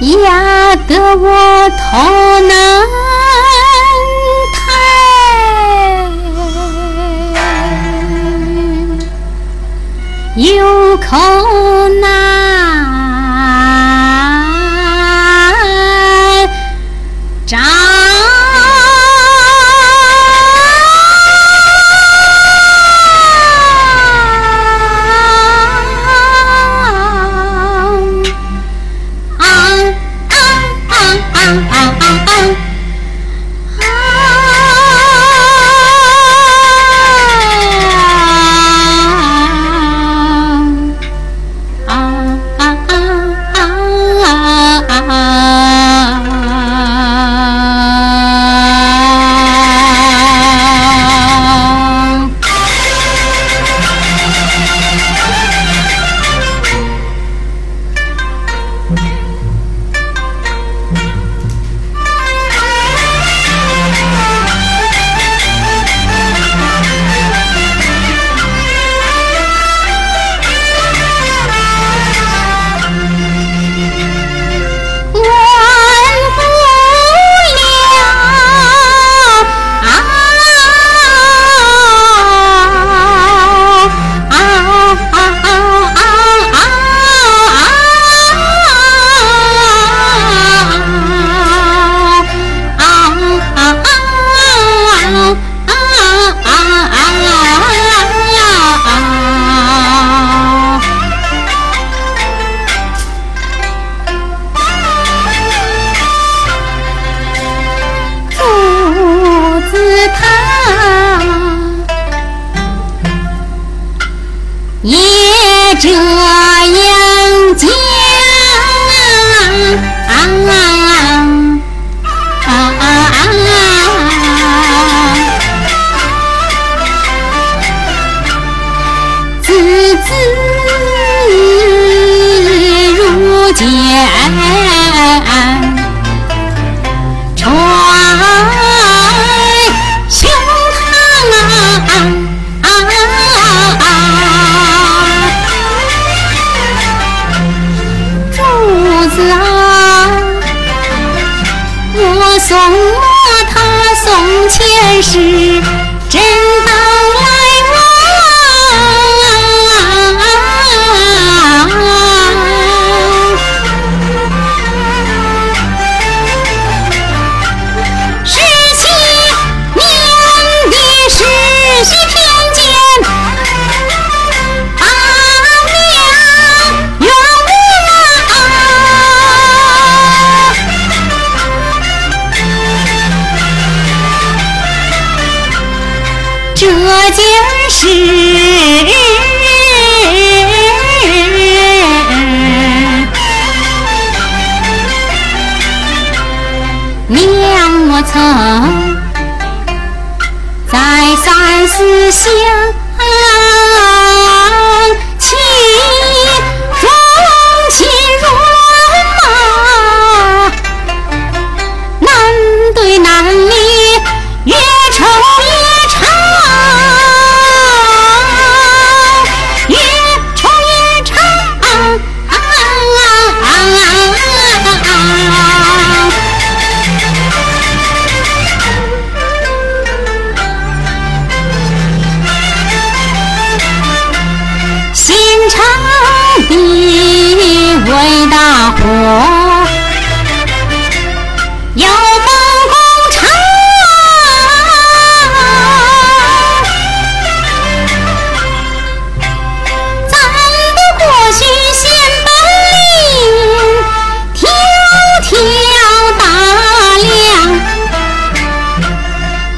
压得我头难抬，有口难。这样讲，字字莫他送前世，真再三思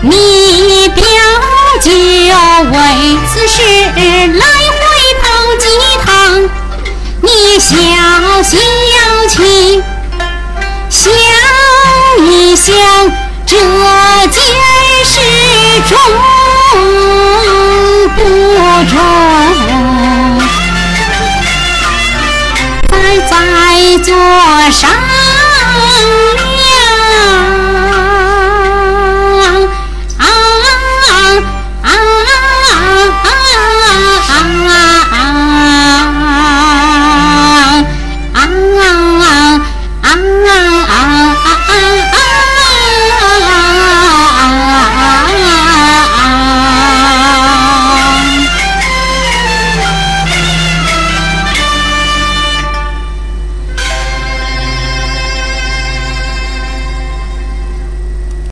你表舅为此事来回跑几趟，你小小情。想一想，这件事重不重？在在座上。